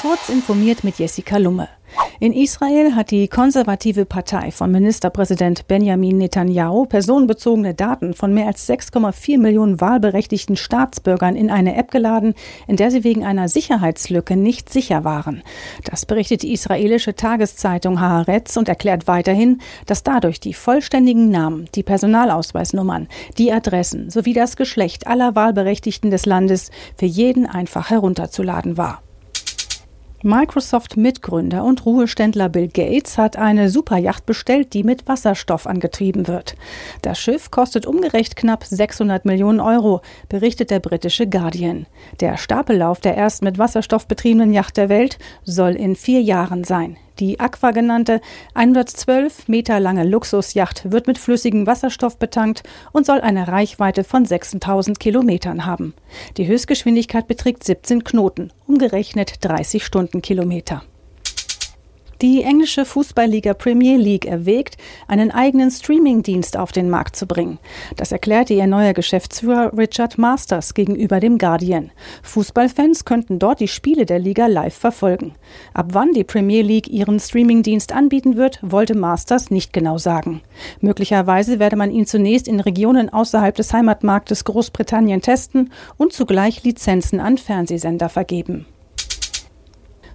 Kurz informiert mit Jessica Lumme. In Israel hat die konservative Partei von Ministerpräsident Benjamin Netanyahu personenbezogene Daten von mehr als 6,4 Millionen wahlberechtigten Staatsbürgern in eine App geladen, in der sie wegen einer Sicherheitslücke nicht sicher waren. Das berichtet die israelische Tageszeitung Haaretz und erklärt weiterhin, dass dadurch die vollständigen Namen, die Personalausweisnummern, die Adressen sowie das Geschlecht aller Wahlberechtigten des Landes für jeden einfach herunterzuladen war. Microsoft-Mitgründer und Ruheständler Bill Gates hat eine Superjacht bestellt, die mit Wasserstoff angetrieben wird. Das Schiff kostet umgerechnet knapp 600 Millionen Euro, berichtet der britische Guardian. Der Stapellauf der ersten mit Wasserstoff betriebenen Yacht der Welt soll in vier Jahren sein. Die Aqua genannte 112 Meter lange Luxusjacht wird mit flüssigem Wasserstoff betankt und soll eine Reichweite von 6000 Kilometern haben. Die Höchstgeschwindigkeit beträgt 17 Knoten, umgerechnet 30 Stundenkilometer. Die englische Fußballliga Premier League erwägt, einen eigenen Streamingdienst auf den Markt zu bringen. Das erklärte ihr neuer Geschäftsführer Richard Masters gegenüber dem Guardian. Fußballfans könnten dort die Spiele der Liga live verfolgen. Ab wann die Premier League ihren Streamingdienst anbieten wird, wollte Masters nicht genau sagen. Möglicherweise werde man ihn zunächst in Regionen außerhalb des Heimatmarktes Großbritannien testen und zugleich Lizenzen an Fernsehsender vergeben.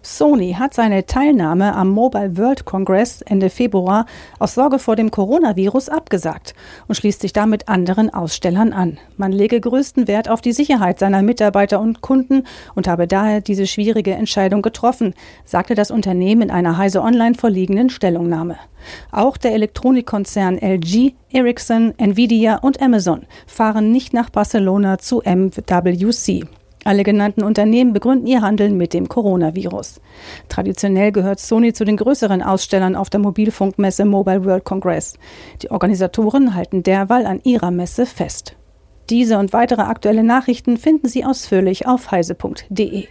Sony hat seine Teilnahme am Mobile World Congress Ende Februar aus Sorge vor dem Coronavirus abgesagt und schließt sich damit anderen Ausstellern an. Man lege größten Wert auf die Sicherheit seiner Mitarbeiter und Kunden und habe daher diese schwierige Entscheidung getroffen, sagte das Unternehmen in einer Heise Online vorliegenden Stellungnahme. Auch der Elektronikkonzern LG, Ericsson, Nvidia und Amazon fahren nicht nach Barcelona zu MWC. Alle genannten Unternehmen begründen ihr Handeln mit dem Coronavirus. Traditionell gehört Sony zu den größeren Ausstellern auf der Mobilfunkmesse Mobile World Congress. Die Organisatoren halten derweil an ihrer Messe fest. Diese und weitere aktuelle Nachrichten finden Sie ausführlich auf heise.de.